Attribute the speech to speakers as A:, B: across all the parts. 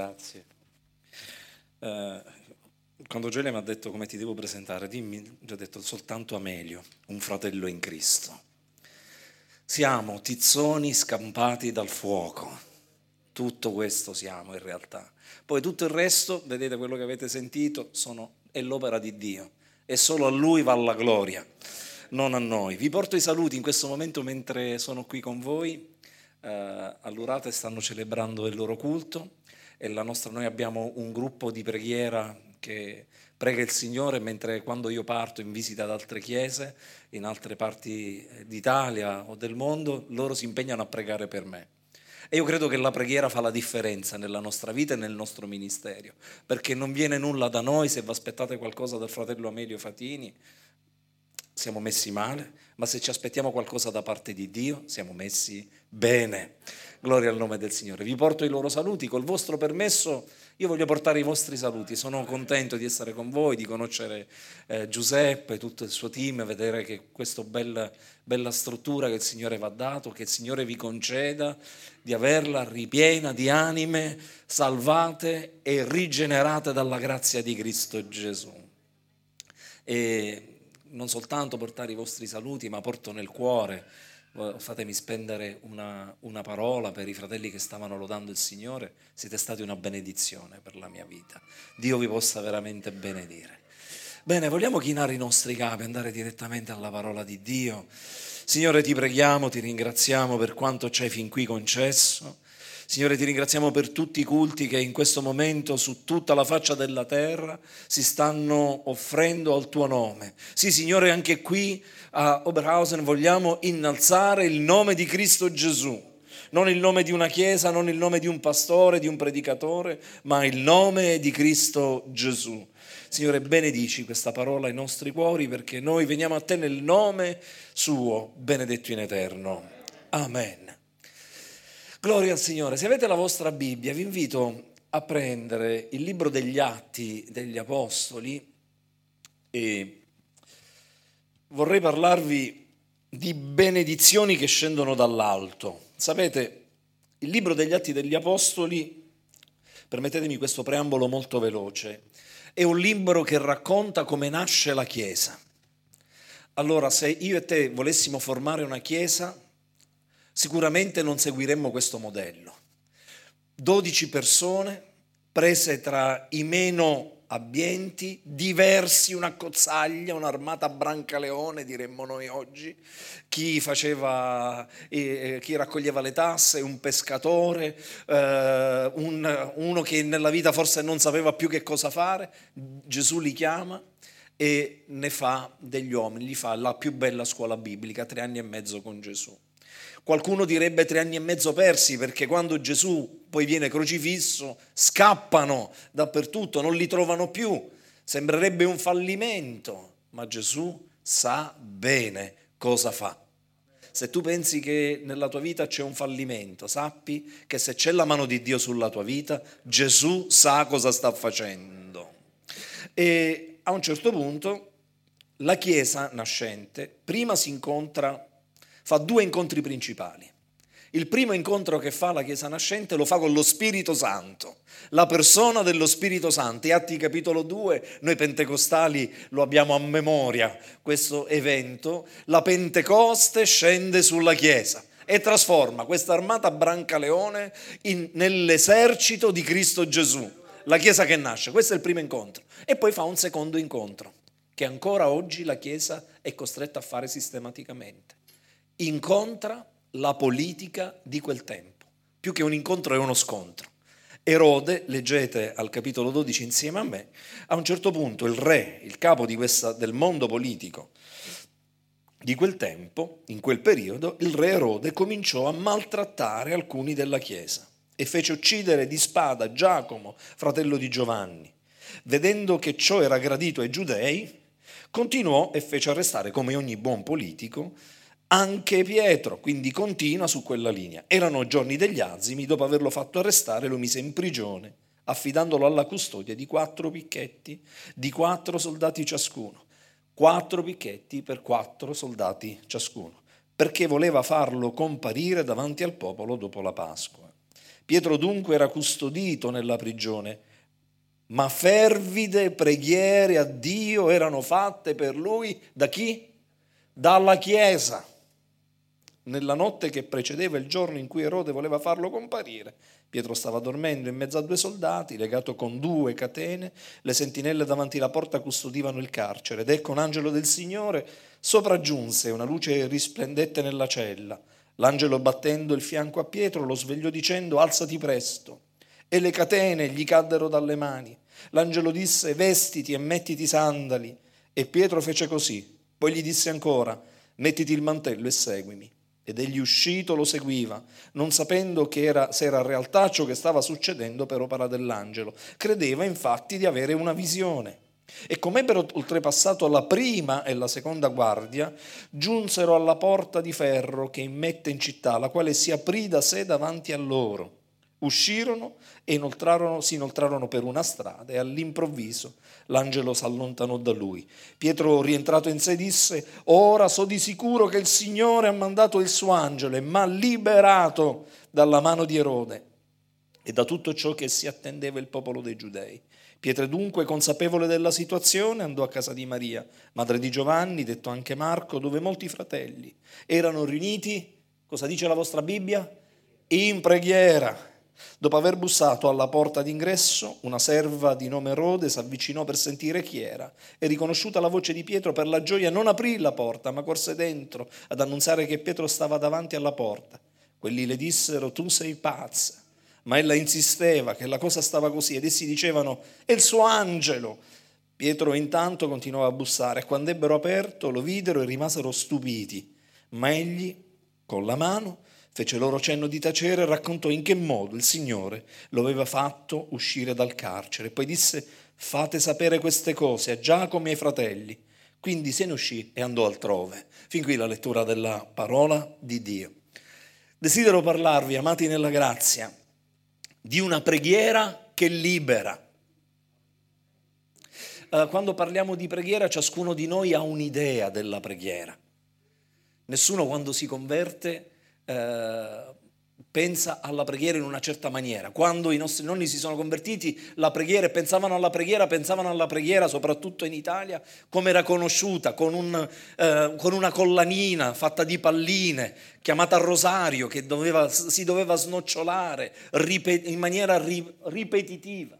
A: Grazie. Eh, quando Gioele mi ha detto come ti devo presentare, dimmi, gli ho detto soltanto Amelio, un fratello in Cristo. Siamo tizzoni scampati dal fuoco. Tutto questo siamo in realtà. Poi tutto il resto, vedete quello che avete sentito, sono, è l'opera di Dio e solo a Lui va la gloria, non a noi. Vi porto i saluti in questo momento mentre sono qui con voi. Eh, all'Urate stanno celebrando il loro culto e nostra, noi abbiamo un gruppo di preghiera che prega il Signore mentre quando io parto in visita ad altre chiese, in altre parti d'Italia o del mondo, loro si impegnano a pregare per me. E io credo che la preghiera fa la differenza nella nostra vita e nel nostro ministero, perché non viene nulla da noi se vi aspettate qualcosa dal fratello Amelio Fatini, siamo messi male, ma se ci aspettiamo qualcosa da parte di Dio, siamo messi bene. Gloria al nome del Signore. Vi porto i loro saluti. Col vostro permesso io voglio portare i vostri saluti. Sono contento di essere con voi, di conoscere eh, Giuseppe, tutto il suo team, vedere che questa bella, bella struttura che il Signore vi ha dato, che il Signore vi conceda di averla ripiena di anime salvate e rigenerate dalla grazia di Cristo Gesù. E non soltanto portare i vostri saluti, ma porto nel cuore fatemi spendere una, una, parola per i fratelli che stavano lodando il Signore, siete stati una benedizione per la mia vita. Dio vi possa veramente benedire. Bene, vogliamo chinare i nostri capi, andare direttamente alla parola di Dio. Signore, ti preghiamo, ti ringraziamo per quanto ci hai fin qui concesso. Signore, ti ringraziamo per tutti i culti che in questo momento su tutta la faccia della terra si stanno offrendo al tuo nome. Sì, Signore, anche qui a Oberhausen vogliamo innalzare il nome di Cristo Gesù. Non il nome di una chiesa, non il nome di un pastore, di un predicatore, ma il nome di Cristo Gesù. Signore, benedici questa parola ai nostri cuori perché noi veniamo a te nel nome suo, benedetto in eterno. Amen. Gloria al Signore. Se avete la vostra Bibbia, vi invito a prendere il libro degli Atti degli Apostoli e vorrei parlarvi di benedizioni che scendono dall'alto. Sapete, il libro degli Atti degli Apostoli, permettetemi questo preambolo molto veloce, è un libro che racconta come nasce la Chiesa. Allora, se io e te volessimo formare una Chiesa, sicuramente non seguiremmo questo modello. 12 persone prese tra i meno abbienti, diversi, una cozzaglia, un'armata brancaleone, diremmo noi oggi, chi, faceva, eh, chi raccoglieva le tasse, un pescatore, eh, un, uno che nella vita forse non sapeva più che cosa fare, Gesù li chiama e ne fa degli uomini, gli fa la più bella scuola biblica, tre anni e mezzo con Gesù. Qualcuno direbbe tre anni e mezzo persi perché quando Gesù poi viene crocifisso scappano dappertutto, non li trovano più. Sembrerebbe un fallimento, ma Gesù sa bene cosa fa. Se tu pensi che nella tua vita c'è un fallimento, sappi che se c'è la mano di Dio sulla tua vita, Gesù sa cosa sta facendo. E a un certo punto la Chiesa nascente prima si incontra fa due incontri principali. Il primo incontro che fa la Chiesa nascente lo fa con lo Spirito Santo, la persona dello Spirito Santo. E Atti capitolo 2, noi pentecostali lo abbiamo a memoria, questo evento. La Pentecoste scende sulla Chiesa e trasforma questa armata Brancaleone in, nell'esercito di Cristo Gesù, la Chiesa che nasce. Questo è il primo incontro. E poi fa un secondo incontro, che ancora oggi la Chiesa è costretta a fare sistematicamente incontra la politica di quel tempo. Più che un incontro è uno scontro. Erode, leggete al capitolo 12 insieme a me, a un certo punto il re, il capo questa, del mondo politico di quel tempo, in quel periodo, il re Erode cominciò a maltrattare alcuni della Chiesa e fece uccidere di spada Giacomo, fratello di Giovanni. Vedendo che ciò era gradito ai giudei, continuò e fece arrestare, come ogni buon politico, anche Pietro, quindi continua su quella linea. Erano giorni degli azimi, dopo averlo fatto arrestare lo mise in prigione, affidandolo alla custodia di quattro picchetti, di quattro soldati ciascuno. Quattro picchetti per quattro soldati ciascuno, perché voleva farlo comparire davanti al popolo dopo la Pasqua. Pietro dunque era custodito nella prigione, ma fervide preghiere a Dio erano fatte per lui da chi? Dalla Chiesa. Nella notte che precedeva il giorno in cui Erode voleva farlo comparire, Pietro stava dormendo in mezzo a due soldati, legato con due catene, le sentinelle davanti alla porta custodivano il carcere ed ecco un angelo del Signore sopraggiunse, una luce risplendette nella cella. L'angelo battendo il fianco a Pietro lo svegliò dicendo alzati presto. E le catene gli caddero dalle mani. L'angelo disse vestiti e mettiti i sandali. E Pietro fece così. Poi gli disse ancora mettiti il mantello e seguimi. Ed egli uscito lo seguiva, non sapendo era, se era realtà ciò che stava succedendo per opera dell'angelo. Credeva infatti di avere una visione. E come ebbero oltrepassato la prima e la seconda guardia, giunsero alla porta di ferro che immette in città, la quale si aprì da sé davanti a loro. Uscirono e inoltrarono, si inoltrarono per una strada e all'improvviso l'angelo si allontanò da lui. Pietro, rientrato in sé, disse, ora so di sicuro che il Signore ha mandato il suo angelo e mi ha liberato dalla mano di Erode e da tutto ciò che si attendeva il popolo dei giudei. Pietro dunque, consapevole della situazione, andò a casa di Maria, madre di Giovanni, detto anche Marco, dove molti fratelli erano riuniti, cosa dice la vostra Bibbia? In preghiera. Dopo aver bussato alla porta d'ingresso, una serva di nome Rode si avvicinò per sentire chi era e riconosciuta la voce di Pietro per la gioia non aprì la porta, ma corse dentro ad annunziare che Pietro stava davanti alla porta. Quelli le dissero tu sei pazza, ma ella insisteva che la cosa stava così ed essi dicevano è il suo angelo. Pietro intanto continuava a bussare e quando ebbero aperto lo videro e rimasero stupiti, ma egli con la mano Fece loro cenno di tacere e raccontò in che modo il Signore lo aveva fatto uscire dal carcere. Poi disse, fate sapere queste cose a Giacomo e ai fratelli. Quindi se ne uscì e andò altrove. Fin qui la lettura della parola di Dio. Desidero parlarvi, amati nella grazia, di una preghiera che libera. Eh, quando parliamo di preghiera, ciascuno di noi ha un'idea della preghiera. Nessuno quando si converte eh, pensa alla preghiera in una certa maniera. Quando i nostri nonni si sono convertiti, la preghiera pensavano alla preghiera, pensavano alla preghiera, soprattutto in Italia, come era conosciuta, con, un, eh, con una collanina fatta di palline, chiamata rosario, che doveva, si doveva snocciolare in maniera ripetitiva.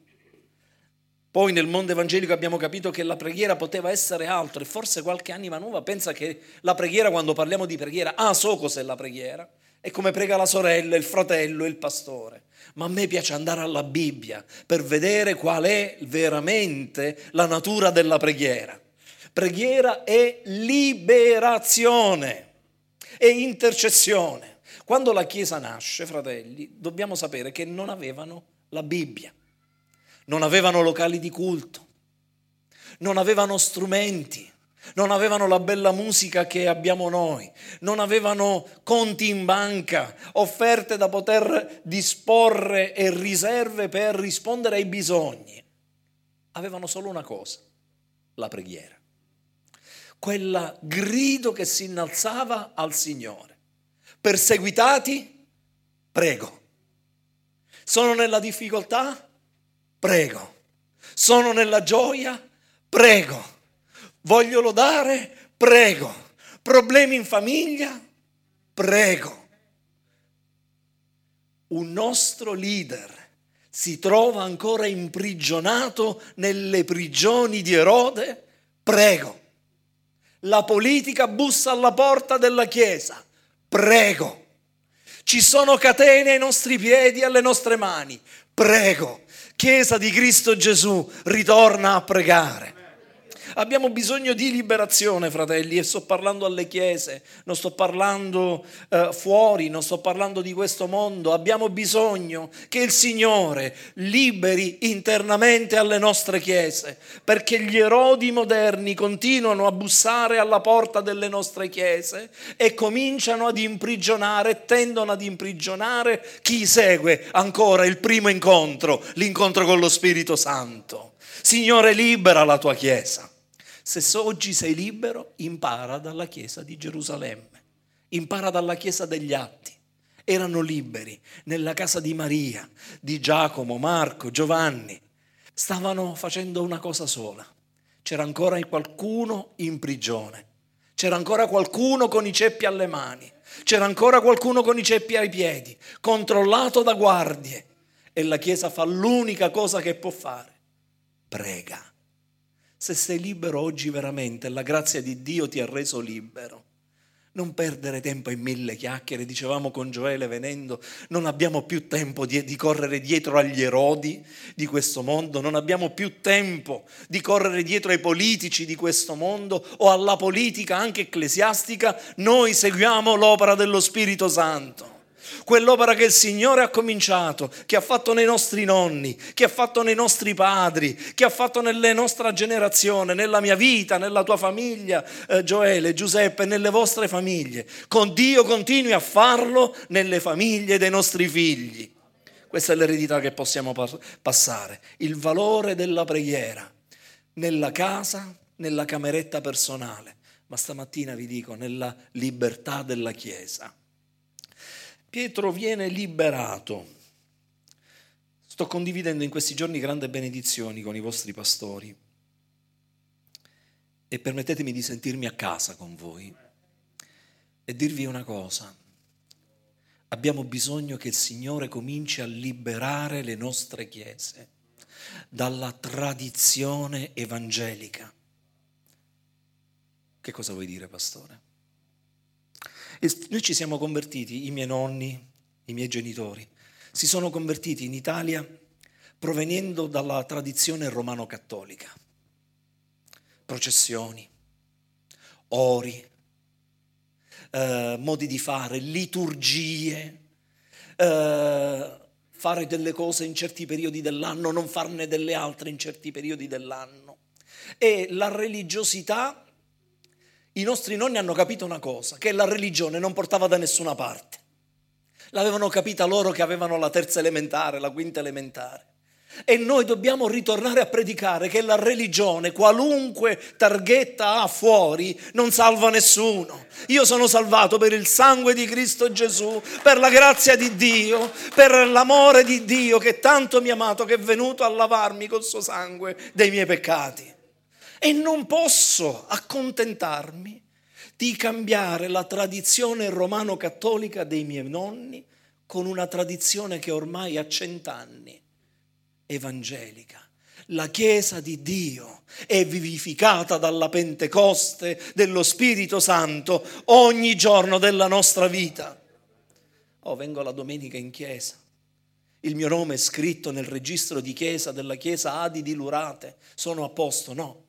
A: Poi nel mondo evangelico abbiamo capito che la preghiera poteva essere altro e forse qualche anima nuova pensa che la preghiera, quando parliamo di preghiera, ah so cos'è la preghiera, è come prega la sorella, il fratello, il pastore. Ma a me piace andare alla Bibbia per vedere qual è veramente la natura della preghiera. Preghiera è liberazione, è intercessione. Quando la Chiesa nasce, fratelli, dobbiamo sapere che non avevano la Bibbia non avevano locali di culto, non avevano strumenti, non avevano la bella musica che abbiamo noi, non avevano conti in banca, offerte da poter disporre e riserve per rispondere ai bisogni. Avevano solo una cosa, la preghiera. Quella grido che si innalzava al Signore. Perseguitati? Prego. Sono nella difficoltà? Prego. Sono nella gioia? Prego. Voglio lodare? Prego. Problemi in famiglia? Prego. Un nostro leader si trova ancora imprigionato nelle prigioni di Erode? Prego. La politica bussa alla porta della Chiesa? Prego. Ci sono catene ai nostri piedi e alle nostre mani? Prego. Chiesa di Cristo Gesù, ritorna a pregare. Abbiamo bisogno di liberazione, fratelli, e sto parlando alle chiese, non sto parlando eh, fuori, non sto parlando di questo mondo. Abbiamo bisogno che il Signore liberi internamente alle nostre chiese, perché gli erodi moderni continuano a bussare alla porta delle nostre chiese e cominciano ad imprigionare, tendono ad imprigionare chi segue ancora il primo incontro, l'incontro con lo Spirito Santo. Signore, libera la tua chiesa. Se oggi sei libero, impara dalla Chiesa di Gerusalemme, impara dalla Chiesa degli Atti erano liberi nella casa di Maria, di Giacomo, Marco, Giovanni. Stavano facendo una cosa sola. C'era ancora qualcuno in prigione. C'era ancora qualcuno con i ceppi alle mani. C'era ancora qualcuno con i ceppi ai piedi, controllato da guardie. E la Chiesa fa l'unica cosa che può fare. Prega. Se sei libero oggi veramente, la grazia di Dio ti ha reso libero. Non perdere tempo in mille chiacchiere, dicevamo con Gioele venendo, non abbiamo più tempo di, di, correre dietro agli erodi di questo mondo, non abbiamo più tempo di correre dietro ai politici di questo mondo o alla politica anche ecclesiastica, noi seguiamo l'opera dello Spirito Santo quell'opera che il Signore ha cominciato, che ha fatto nei nostri nonni, che ha fatto nei nostri padri, che ha fatto nella nostra generazione, nella mia vita, nella tua famiglia, eh, Gioele, Giuseppe, nelle vostre famiglie. Con Dio continui a farlo nelle famiglie dei nostri figli. Questa è l'eredità che possiamo passare, il valore della preghiera nella casa, nella cameretta personale, ma stamattina vi dico nella libertà della Chiesa. Pietro viene liberato. Sto condividendo in questi giorni grandi benedizioni con i vostri pastori e permettetemi di sentirmi a casa con voi e dirvi una cosa. Abbiamo bisogno che il Signore cominci a liberare le nostre chiese dalla tradizione evangelica. Che cosa vuoi dire, pastore? Noi ci siamo convertiti, i miei nonni, i miei genitori, si sono convertiti in Italia provenendo dalla tradizione romano-cattolica. Processioni, ori, eh, modi di fare, liturgie, eh, fare delle cose in certi periodi dell'anno, non farne delle altre in certi periodi dell'anno. E la religiosità i nostri nonni hanno capito una cosa, che la religione non portava da nessuna parte. L'avevano capita loro che avevano la terza elementare, la quinta elementare. E noi dobbiamo ritornare a predicare che la religione, qualunque targhetta ha fuori, non salva nessuno. Io sono salvato per il sangue di Cristo Gesù, per la grazia di Dio, per l'amore di Dio che tanto mi ha amato, che è venuto a lavarmi col suo sangue dei miei peccati. E non posso accontentarmi di cambiare la tradizione romano-cattolica dei miei nonni con una tradizione che ormai ha cent'anni, evangelica. La Chiesa di Dio è vivificata dalla Pentecoste dello Spirito Santo ogni giorno della nostra vita. Oh, vengo la domenica in chiesa. Il mio nome è scritto nel registro di chiesa della chiesa Adi di Lurate. Sono a posto? No.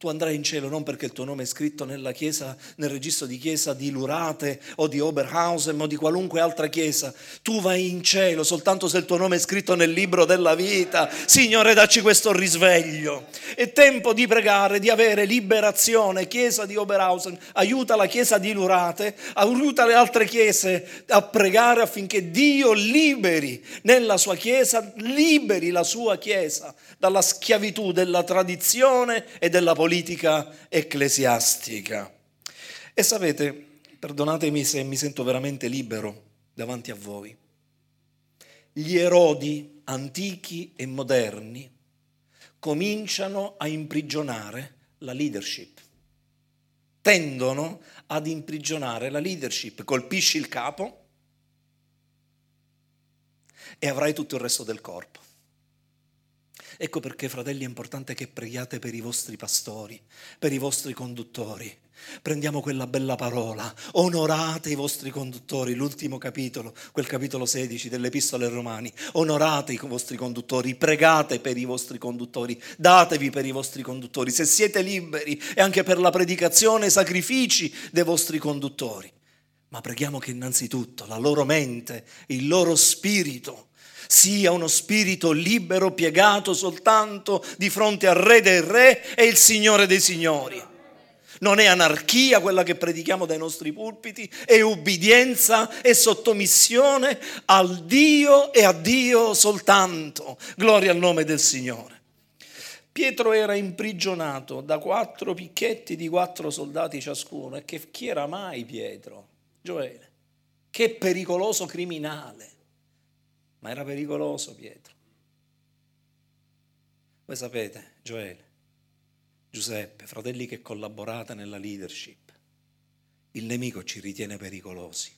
A: Tu andrai in cielo non perché il tuo nome è scritto nella chiesa, nel registro di chiesa di Lurate o di Oberhausen o di qualunque altra chiesa. Tu vai in cielo soltanto se il tuo nome è scritto nel libro della vita. Signore, dacci questo risveglio. È tempo di pregare, di avere liberazione. Chiesa di Oberhausen, aiuta la chiesa di Lurate, aiuta le altre chiese a pregare affinché Dio liberi nella sua chiesa, liberi la sua chiesa dalla schiavitù della tradizione e della politica ecclesiastica. E sapete, perdonatemi se mi sento veramente libero davanti a voi, gli erodi antichi e moderni cominciano a imprigionare la leadership, tendono ad imprigionare la leadership, colpisci il capo e avrai tutto il resto del corpo. Ecco perché, fratelli, è importante che preghiate per i vostri pastori, per i vostri conduttori. Prendiamo quella bella parola, onorate i vostri conduttori, l'ultimo capitolo, quel capitolo 16 dell'Epistola ai Romani, onorate i vostri conduttori, pregate per i vostri conduttori, datevi per i vostri conduttori, se siete liberi e anche per la predicazione, sacrifici dei vostri conduttori. Ma preghiamo che innanzitutto la loro mente, il loro spirito, sia uno spirito libero, piegato soltanto di fronte al Re dei Re e il Signore dei Signori. Non è anarchia quella che predichiamo dai nostri pulpiti, è ubbidienza e sottomissione al Dio e a Dio soltanto. Gloria al nome del Signore. Pietro era imprigionato da quattro picchetti di quattro soldati ciascuno. E che chi era mai Pietro? Gioele. Che pericoloso criminale. Ma era pericoloso Pietro. Voi sapete, Gioele, Giuseppe, fratelli che collaborate nella leadership, il nemico ci ritiene pericolosi.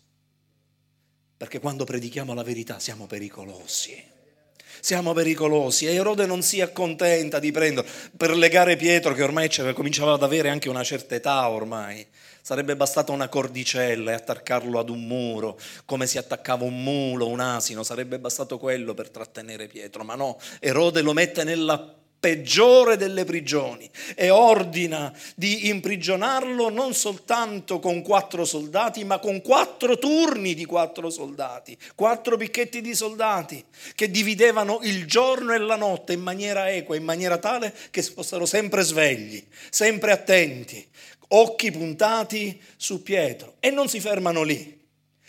A: Perché quando predichiamo la verità siamo pericolosi. Siamo pericolosi e Erode non si accontenta di prenderlo per legare Pietro che ormai cominciava ad avere anche una certa età ormai. Sarebbe bastata una cordicella e attaccarlo ad un muro, come si attaccava un mulo, un asino, sarebbe bastato quello per trattenere Pietro, ma no, Erode lo mette nella peggiore delle prigioni e ordina di imprigionarlo non soltanto con quattro soldati, ma con quattro turni di quattro soldati, quattro picchetti di soldati che dividevano il giorno e la notte in maniera equa, in maniera tale che fossero sempre svegli, sempre attenti, occhi puntati su Pietro e non si fermano lì.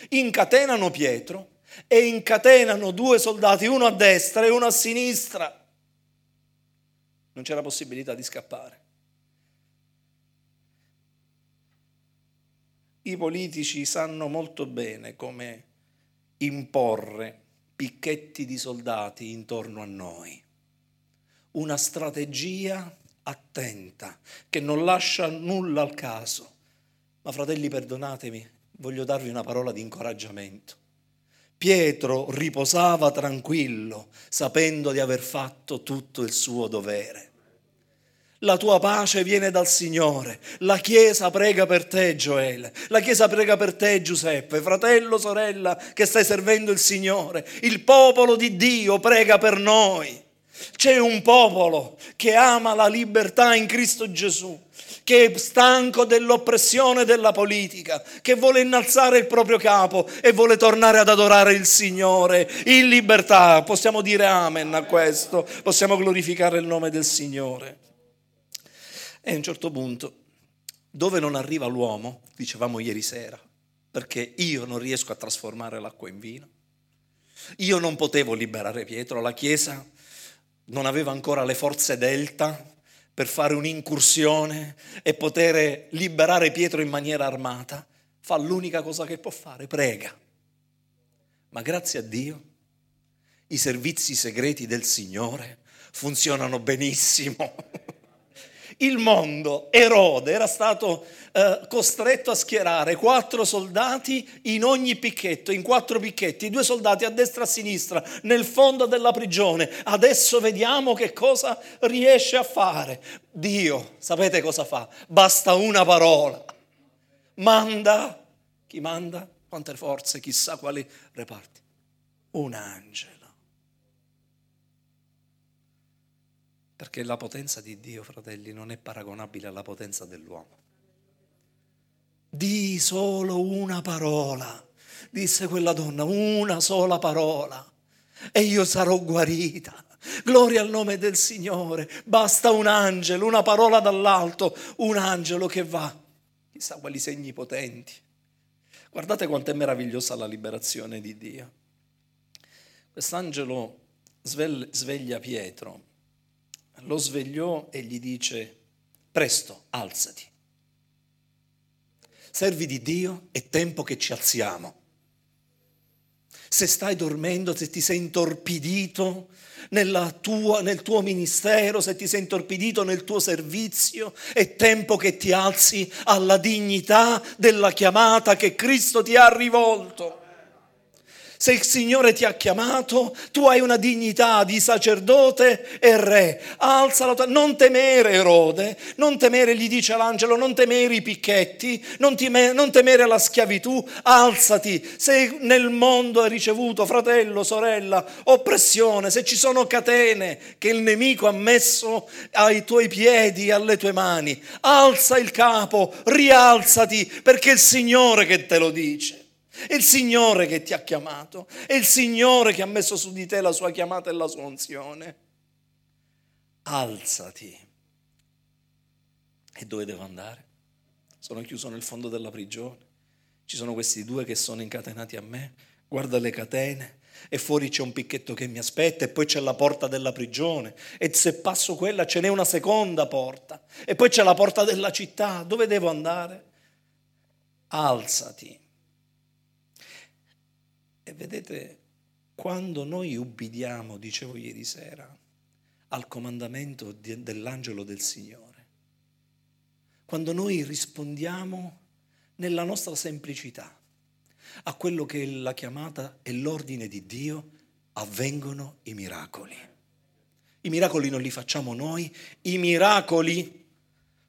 A: Incatenano Pietro e incatenano due soldati, uno a destra e uno a sinistra non c'era possibilità di scappare. I politici sanno molto bene come imporre picchetti di soldati intorno a noi. Una strategia attenta che non lascia nulla al caso. Ma fratelli, perdonatemi, voglio darvi una parola di incoraggiamento. Pietro riposava tranquillo, sapendo di aver fatto tutto il suo dovere. La tua pace viene dal Signore. La Chiesa prega per te, Gioele. La Chiesa prega per te, Giuseppe, fratello, sorella, che stai servendo il Signore. Il popolo di Dio prega per noi. C'è un popolo che ama la libertà in Cristo Gesù che è stanco dell'oppressione della politica, che vuole innalzare il proprio capo e vuole tornare ad adorare il Signore in libertà. Possiamo dire amen a questo, possiamo glorificare il nome del Signore. E a un certo punto, dove non arriva l'uomo, dicevamo ieri sera, perché io non riesco a trasformare l'acqua in vino, io non potevo liberare Pietro, la Chiesa non aveva ancora le forze delta per fare un'incursione e poter liberare Pietro in maniera armata, fa l'unica cosa che può fare, prega. Ma grazie a Dio i servizi segreti del Signore funzionano benissimo. Il mondo, Erode, era stato eh, costretto a schierare quattro soldati in ogni picchetto, in quattro picchetti, due soldati a destra e a sinistra, nel fondo della prigione. Adesso vediamo che cosa riesce a fare. Dio, sapete cosa fa? Basta una parola. Manda, chi manda? Quante forze, chissà quali reparti. Un angelo. Perché la potenza di Dio, fratelli, non è paragonabile alla potenza dell'uomo. Di solo una parola, disse quella donna, una sola parola, e io sarò guarita. Gloria al nome del Signore. Basta un angelo, una parola dall'alto, un angelo che va. Chissà quali segni potenti. Guardate quanto è meravigliosa la liberazione di Dio. Quest'angelo sveglia Pietro lo svegliò e gli dice, presto, alzati. Servi di Dio, è tempo che ci alziamo. Se stai dormendo, se ti sei intorpidito tua, nel tuo ministero, se ti sei intorpidito nel tuo servizio, è tempo che ti alzi alla dignità della chiamata che Cristo ti ha rivolto. Se il Signore ti ha chiamato, tu hai una dignità di sacerdote e re. Alzalo, non temere Erode, non temere, gli dice l'angelo, non temere i picchetti, non, time, non temere la schiavitù, alzati. Se nel mondo hai ricevuto, fratello, sorella, oppressione, se ci sono catene che il nemico ha messo ai tuoi piedi, alle tue mani, alza il capo, rialzati, perché è il Signore che te lo dice. È il Signore che ti ha chiamato, è il Signore che ha messo su di te la sua chiamata e la sua unzione. Alzati. E dove devo andare? Sono chiuso nel fondo della prigione. Ci sono questi due che sono incatenati a me. Guarda le catene. E fuori c'è un picchetto che mi aspetta e poi c'è la porta della prigione. E se passo quella ce n'è una seconda porta. E poi c'è la porta della città. Dove devo andare? Alzati E vedete, quando noi ubbidiamo, dicevo ieri sera, al comandamento dell'angelo del Signore, quando noi rispondiamo nella nostra semplicità a quello che è la chiamata e l'ordine di Dio, avvengono i miracoli. I miracoli non li facciamo noi, i miracoli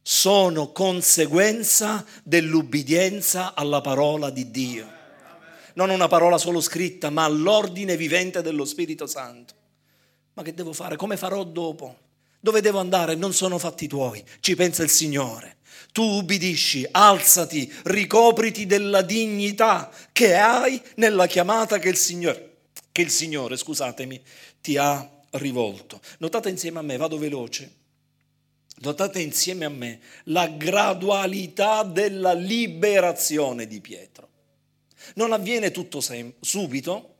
A: sono conseguenza dell'ubbidienza alla parola di Dio. Non una parola solo scritta, ma all'ordine vivente dello Spirito Santo. Ma che devo fare? Come farò dopo? Dove devo andare? Non sono fatti tuoi, ci pensa il Signore. Tu ubbidisci, alzati, ricopriti della dignità che hai nella chiamata che il Signore, che il Signore scusatemi, ti ha rivolto. Notate insieme a me, vado veloce. Notate insieme a me la gradualità della liberazione di Pietro. Non avviene tutto sem- subito,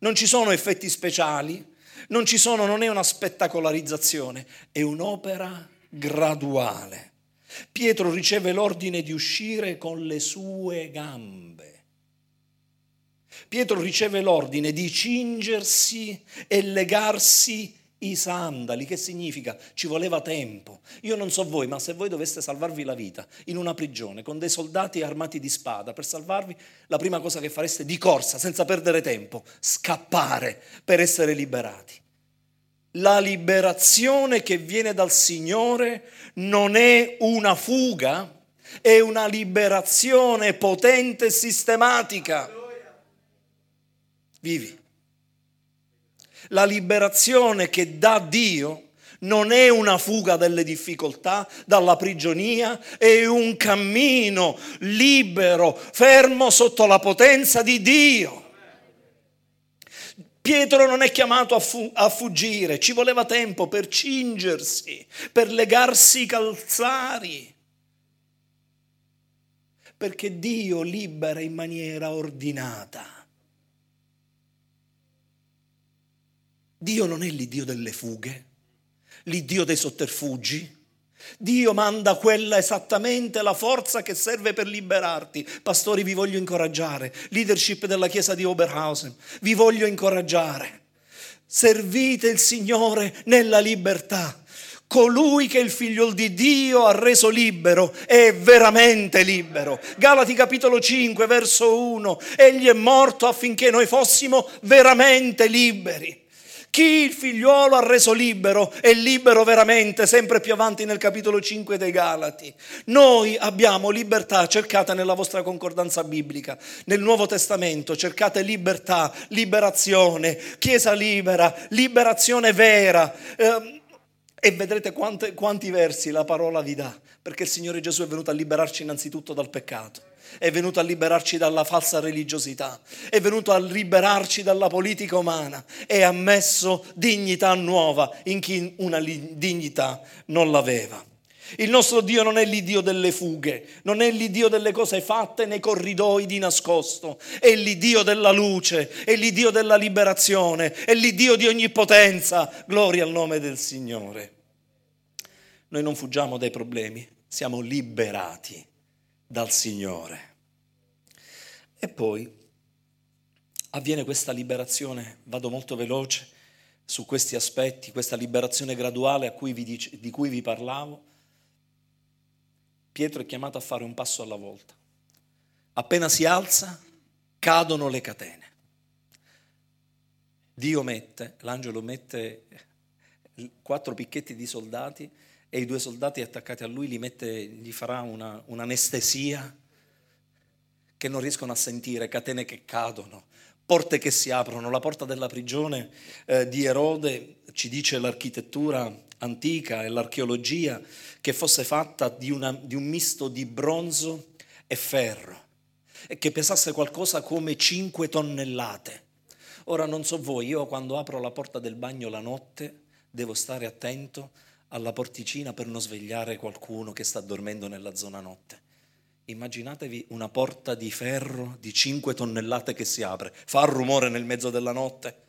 A: non ci sono effetti speciali, non, sono, non è una spettacolarizzazione, è un'opera graduale. Pietro riceve l'ordine di uscire con le sue gambe. Pietro riceve l'ordine di cingersi e legarsi i sandali, che significa? Ci voleva tempo. Io non so voi, ma se voi doveste salvarvi la vita in una prigione con dei soldati armati di spada per salvarvi, la prima cosa che fareste di corsa, senza perdere tempo, scappare per essere liberati. La liberazione che viene dal Signore non è una fuga, è una liberazione potente e sistematica. Vivi. La liberazione che dà Dio non è una fuga dalle difficoltà, dalla prigionia, è un cammino libero, fermo sotto la potenza di Dio. Pietro non è chiamato a, fu- a, fuggire, ci voleva tempo per cingersi, per legarsi i calzari, perché Dio libera in maniera ordinata. Dio non è l'Iddio delle fughe, l'Iddio dei sotterfugi. Dio manda quella esattamente la forza che serve per liberarti. Pastori, vi voglio incoraggiare. Leadership della Chiesa di Oberhausen, vi voglio incoraggiare. Servite il Signore nella libertà. Colui che il figlio di Dio ha reso libero è veramente libero. Galati capitolo 5, verso 1. Egli è morto affinché noi fossimo veramente liberi. Chi il figliuolo ha reso libero è libero veramente, sempre più avanti nel capitolo 5 dei Galati. Noi abbiamo libertà, cercate nella vostra concordanza biblica, nel Nuovo Testamento, cercate libertà, liberazione, Chiesa libera, liberazione vera. Eh, e vedrete quante, quanti versi la parola vi dà, perché il Signore Gesù è venuto a liberarci innanzitutto dal peccato è venuto a liberarci dalla falsa religiosità, è venuto a liberarci dalla politica umana e ha messo dignità nuova in chi una dignità non l'aveva. Il nostro Dio non è l'Iddio delle fughe, non è l'Iddio delle cose fatte nei corridoi di nascosto, è l'Iddio della luce, è l'Iddio della liberazione, è l'Iddio di ogni potenza. Gloria al nome del Signore. Noi non fuggiamo dai problemi, siamo liberati dal Signore. E poi avviene questa liberazione, vado molto veloce su questi aspetti, questa liberazione graduale cui dice, di cui vi parlavo. Pietro è chiamato a fare un passo alla volta. Appena si alza, cadono le catene. Dio mette, l'angelo mette quattro picchetti di soldati e i due soldati attaccati a lui gli, mette, gli farà una, un'anestesia che non riescono a sentire, catene che cadono, porte che si aprono. La porta della prigione eh, di Erode ci dice l'architettura antica e l'archeologia che fosse fatta di, una, di un misto di bronzo e ferro e che pesasse qualcosa come 5 tonnellate. Ora non so voi, io quando apro la porta del bagno la notte devo stare attento alla porticina per non svegliare qualcuno che sta dormendo nella zona notte. Immaginatevi una porta di ferro di 5 tonnellate che si apre, fa rumore nel mezzo della notte.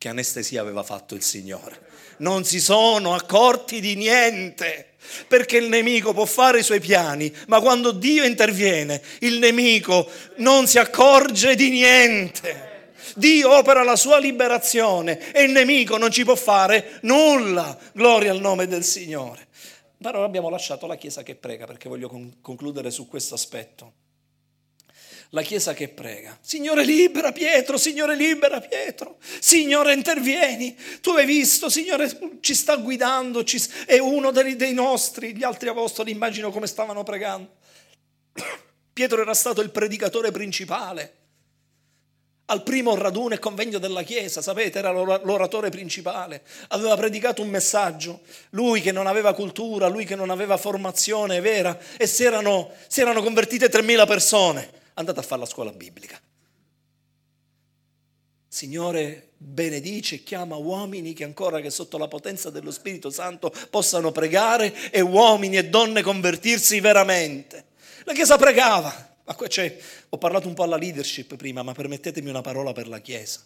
A: che anestesia aveva fatto il Signore. Non si sono accorti di niente, perché il nemico può fare i suoi piani, ma quando Dio interviene, il nemico non si accorge di niente. Dio opera la sua liberazione e il nemico non ci può fare nulla. Gloria al nome del Signore. Però abbiamo lasciato la Chiesa che prega perché voglio concludere su questo aspetto. La Chiesa che prega. Signore libera Pietro, Signore libera Pietro, Signore intervieni. Tu hai visto, Signore ci sta guidando, ci, è uno dei, dei nostri, gli altri apostoli immagino come stavano pregando. Pietro era stato il predicatore principale al primo raduno e convegno della Chiesa, sapete, era l'oratore principale, aveva predicato un messaggio, lui che non aveva cultura, lui che non aveva formazione vera, e si erano, si erano convertite 3.000 persone, andate a fare la scuola biblica. Signore benedice e chiama uomini che ancora che sotto la potenza dello Spirito Santo possano pregare e uomini e donne convertirsi veramente. La Chiesa pregava, cioè, ho parlato un po' alla leadership prima, ma permettetemi una parola per la Chiesa.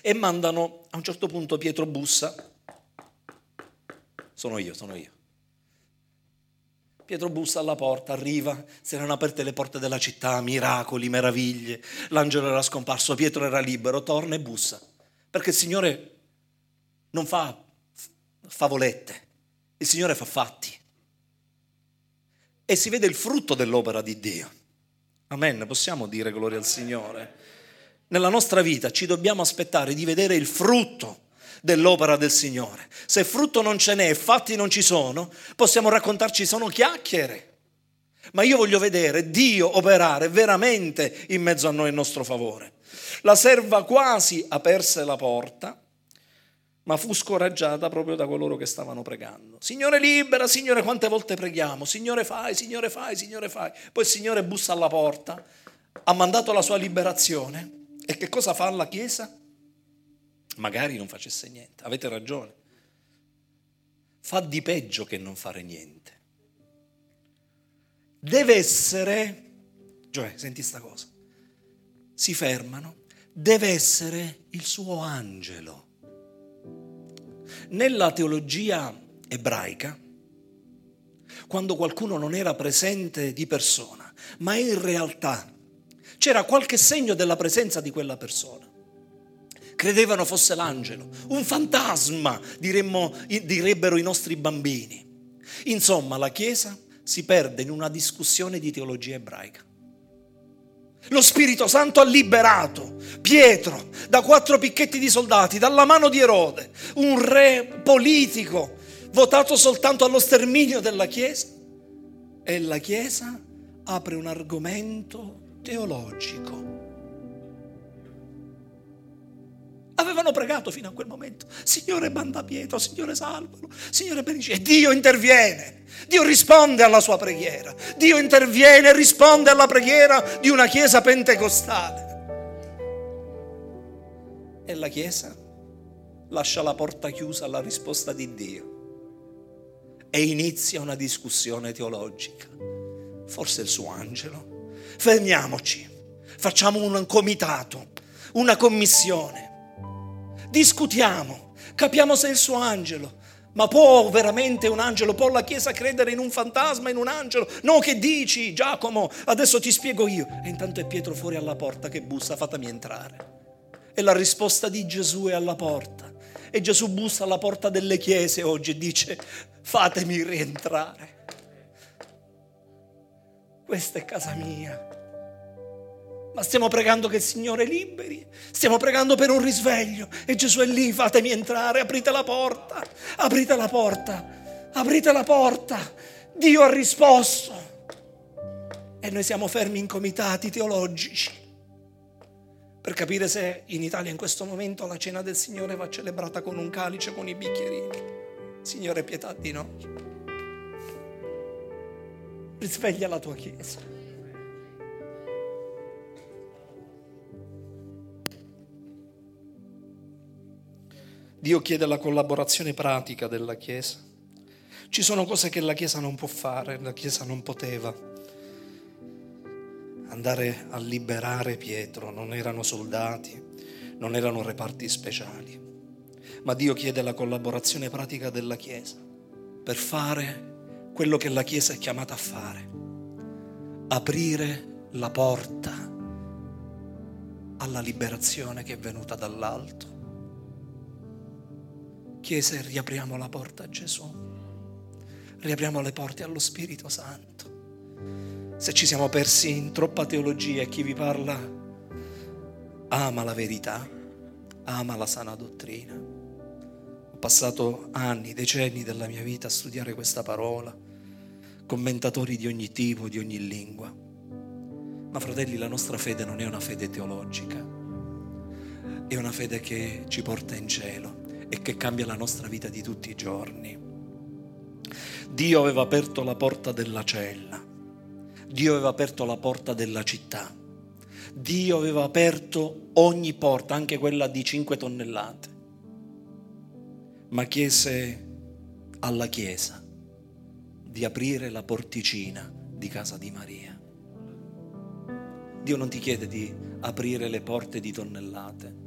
A: E mandano, a un certo punto Pietro bussa, sono io, sono io. Pietro bussa alla porta, arriva, si erano aperte le porte della città, miracoli, meraviglie, l'angelo era scomparso, Pietro era libero, torna e bussa, perché il Signore non fa favolette, il Signore fa fatti. E si vede il frutto dell'opera di Dio. Amen, possiamo dire gloria al Signore. Nella nostra vita ci dobbiamo aspettare di vedere il frutto dell'opera del Signore. Se frutto non ce n'è e fatti non ci sono, possiamo raccontarci sono chiacchiere. Ma io voglio vedere Dio operare veramente in mezzo a noi in nostro favore. La serva quasi aperse la porta ma fu scoraggiata proprio da coloro che stavano pregando. Signore libera, Signore quante volte preghiamo, Signore fai, Signore fai, Signore fai. Poi il Signore bussa alla porta, ha mandato la sua liberazione e che cosa fa la Chiesa? Magari non facesse niente, avete ragione. Fa di peggio che non fare niente. Deve essere, cioè, senti sta cosa, si fermano, deve essere il suo angelo nella teologia ebraica, quando qualcuno non era presente di persona, ma in realtà c'era qualche segno della presenza di quella persona. Credevano fosse l'angelo, un fantasma, diremmo, direbbero i nostri bambini. Insomma, la Chiesa si perde in una discussione di teologia ebraica. Lo Spirito Santo ha liberato Pietro da quattro picchetti di soldati, dalla mano di Erode, un re politico votato soltanto allo sterminio della Chiesa. E la Chiesa apre un argomento teologico. Avevano pregato fino a quel momento. Signore manda Pietro, Signore salvalo, Signore benedice. E Dio interviene. Dio risponde alla sua preghiera. Dio interviene e risponde alla preghiera di una chiesa pentecostale. E la chiesa lascia la porta chiusa alla risposta di Dio e inizia una discussione teologica. Forse il suo angelo. Fermiamoci, facciamo un comitato, una commissione discutiamo, capiamo se è il suo angelo. Ma può veramente un angelo, può la Chiesa credere in un fantasma, in un angelo? No, che dici, Giacomo? Adesso ti spiego io. E intanto è Pietro fuori alla porta che bussa, fatemi entrare. E la risposta di Gesù è alla porta. E Gesù bussa alla porta delle chiese oggi e dice, fatemi rientrare. Questa è casa mia ma stiamo pregando che il Signore liberi, stiamo pregando per un risveglio e Gesù è lì, fatemi entrare, aprite la porta, aprite la porta, aprite la porta, Dio ha risposto. E noi siamo fermi in comitati teologici per capire se in Italia in questo momento la cena del Signore va celebrata con un calice, con i bicchierini. Signore, pietà di noi. Risveglia la tua Chiesa. Dio chiede la collaborazione pratica della Chiesa. Ci sono cose che la Chiesa non può fare, la Chiesa non poteva. Andare a liberare Pietro, non erano soldati, non erano reparti speciali, ma Dio chiede la collaborazione pratica della Chiesa per fare quello che la Chiesa è chiamata a fare, aprire la porta alla liberazione che è venuta dall'alto. Chiesa, riapriamo la porta a Gesù, riapriamo le porte allo Spirito Santo. Se ci siamo persi in troppa teologia chi vi parla ama la verità, ama la sana dottrina. Ho passato anni, decenni della mia vita a studiare questa parola, commentatori di ogni tipo, di ogni lingua. Ma fratelli, la nostra fede non è una fede teologica, è una fede che ci porta in cielo e che cambia la nostra vita di tutti i giorni. Dio aveva aperto la porta della cella, Dio aveva aperto la porta della città, Dio aveva aperto ogni porta, anche quella di 5 tonnellate, ma chiese alla Chiesa di aprire la porticina di casa di Maria. Dio non ti chiede di aprire le porte di tonnellate.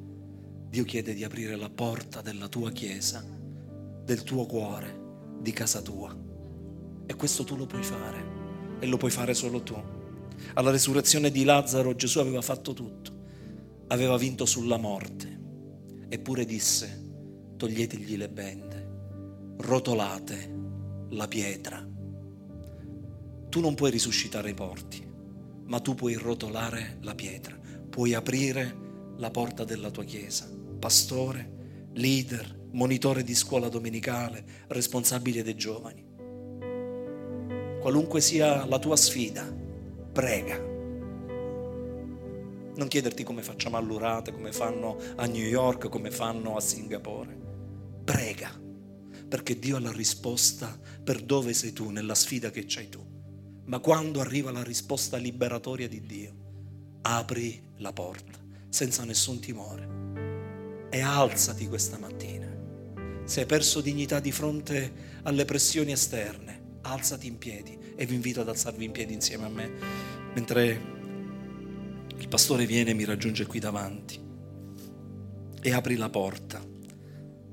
A: Dio chiede di aprire la porta della tua chiesa, del tuo cuore, di casa tua. E questo tu lo puoi fare e lo puoi fare solo tu. Alla resurrezione di Lazzaro Gesù aveva fatto tutto, aveva vinto sulla morte, eppure disse, toglietegli le bende, rotolate la pietra. Tu non puoi risuscitare i porti, ma tu puoi rotolare la pietra, puoi aprire la porta della tua chiesa. Pastore, leader, monitore di scuola domenicale, responsabile dei giovani. Qualunque sia la tua sfida, prega. Non chiederti come facciamo all'Urate, come fanno a New York, come fanno a Singapore. Prega, perché Dio ha la risposta per dove sei tu, nella sfida che c'hai tu. Ma quando arriva la risposta liberatoria di Dio, apri la porta senza nessun timore e alzati questa mattina. Se hai perso dignità di fronte alle pressioni esterne, alzati in piedi e vi invito ad alzarvi in piedi insieme a me mentre il pastore viene e mi raggiunge qui davanti e apri la porta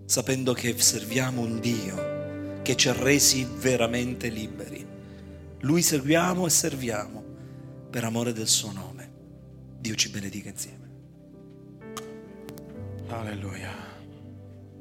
A: sapendo che serviamo un Dio che ci ha resi veramente liberi. Lui seguiamo e serviamo per amore del suo nome. Dio ci benedica insieme. Hallelujah.